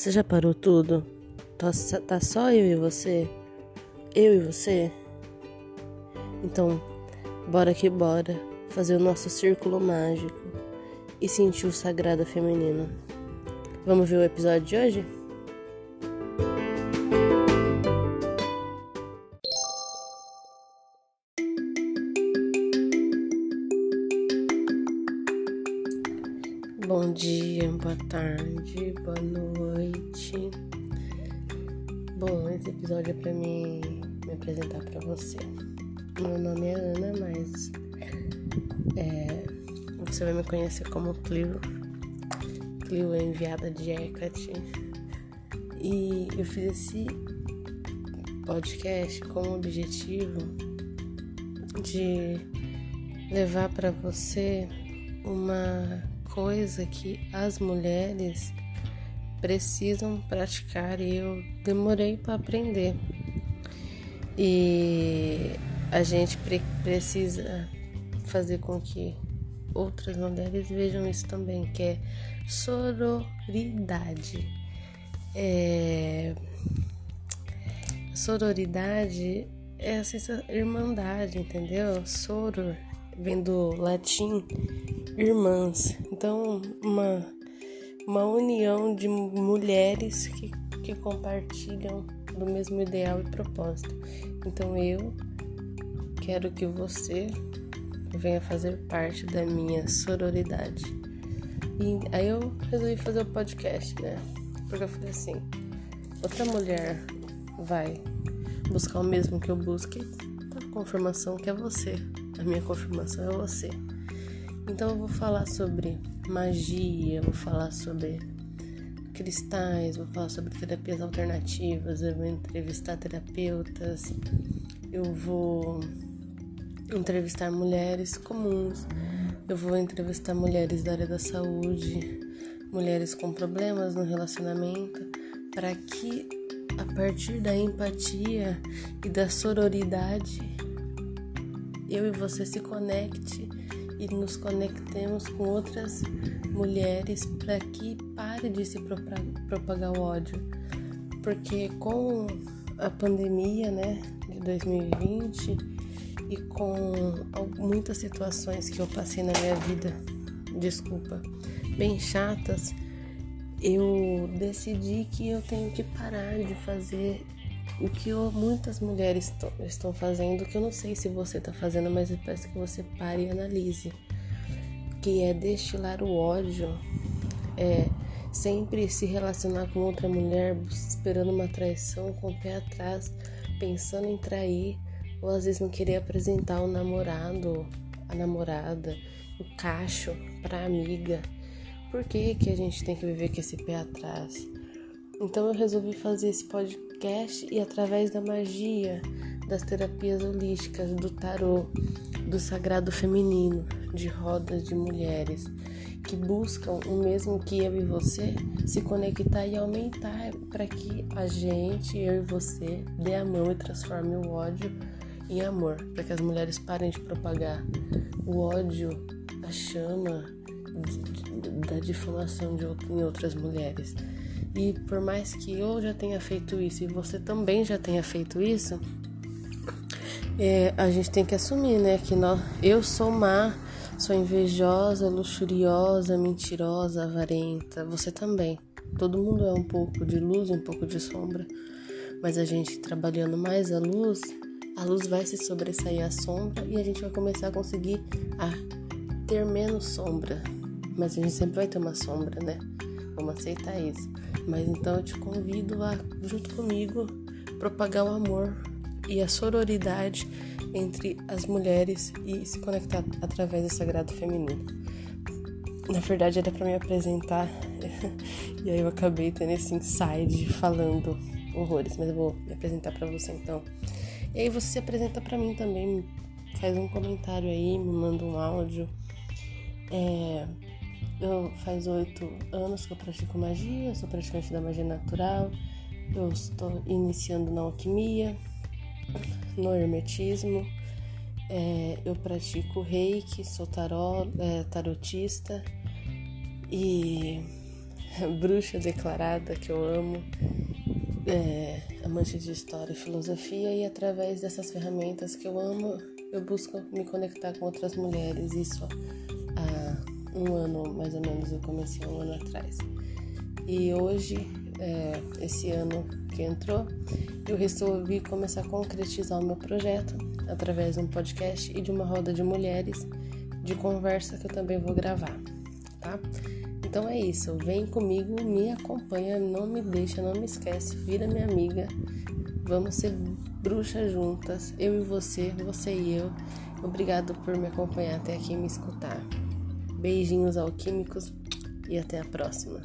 Você já parou tudo? Tá, tá só eu e você? Eu e você? Então, bora que bora fazer o nosso círculo mágico e sentir o sagrado feminino. Vamos ver o episódio de hoje? Bom dia, boa tarde, boa noite. Bom, esse episódio é para mim me apresentar para você. Meu nome é Ana, mas é, você vai me conhecer como Clio. Clio é enviada de Hecate. E eu fiz esse podcast com o objetivo de levar para você uma coisa que as mulheres precisam praticar e eu demorei para aprender. E a gente pre precisa fazer com que outras mulheres vejam isso também, que é sororidade. É... Sororidade é essa irmandade, entendeu? Soro vem do latim irmãs. Então, uma, uma união de mulheres que, que compartilham do mesmo ideal e propósito. Então, eu quero que você venha fazer parte da minha sororidade. E aí eu resolvi fazer o podcast, né? Porque eu falei assim: outra mulher vai buscar o mesmo que eu busquei, tá? confirmação que é você. A minha confirmação é você. Então eu vou falar sobre magia, vou falar sobre cristais, vou falar sobre terapias alternativas, eu vou entrevistar terapeutas, eu vou entrevistar mulheres comuns, eu vou entrevistar mulheres da área da saúde, mulheres com problemas no relacionamento, para que a partir da empatia e da sororidade eu e você se conecte e nos conectemos com outras mulheres para que pare de se propagar o ódio. Porque com a pandemia, né, de 2020 e com muitas situações que eu passei na minha vida, desculpa, bem chatas, eu decidi que eu tenho que parar de fazer o que muitas mulheres estão fazendo, que eu não sei se você está fazendo, mas eu peço que você pare e analise, que é destilar o ódio, é sempre se relacionar com outra mulher esperando uma traição com o pé atrás, pensando em trair, ou às vezes não querer apresentar o namorado, a namorada, o cacho para amiga. Por que, que a gente tem que viver com esse pé atrás? Então eu resolvi fazer esse podcast podcast e através da magia das terapias holísticas, do tarô, do sagrado feminino, de rodas de mulheres que buscam o mesmo que eu e você se conectar e aumentar para que a gente, eu e você, dê a mão e transforme o ódio em amor, para que as mulheres parem de propagar o ódio, a chama da difamação de, em outras mulheres. E por mais que eu já tenha feito isso e você também já tenha feito isso, é, a gente tem que assumir, né? Que nós, eu sou má, sou invejosa, luxuriosa, mentirosa, avarenta. Você também. Todo mundo é um pouco de luz, um pouco de sombra. Mas a gente trabalhando mais a luz, a luz vai se sobressair à sombra e a gente vai começar a conseguir a ter menos sombra. Mas a gente sempre vai ter uma sombra, né? Vamos aceitar isso. Mas então eu te convido a, junto comigo, propagar o amor e a sororidade entre as mulheres e se conectar através do sagrado feminino. Na verdade era para me apresentar e aí eu acabei tendo esse inside falando horrores, mas eu vou me apresentar para você então. E aí você se apresenta para mim também, faz um comentário aí, me manda um áudio. É, eu faz oito anos que eu pratico magia, sou praticante da magia natural. Eu estou iniciando na alquimia, no hermetismo. É, eu pratico reiki, sou tarot, é, tarotista e bruxa declarada que eu amo, é, amante de história e filosofia, e através dessas ferramentas que eu amo, eu busco me conectar com outras mulheres. Isso um ano, mais ou menos, eu comecei um ano atrás. E hoje, é, esse ano que entrou, eu resolvi começar a concretizar o meu projeto através de um podcast e de uma roda de mulheres de conversa que eu também vou gravar, tá? Então é isso, vem comigo, me acompanha, não me deixa, não me esquece, vira minha amiga. Vamos ser bruxas juntas, eu e você, você e eu. Obrigado por me acompanhar até aqui e me escutar. Beijinhos alquímicos e até a próxima.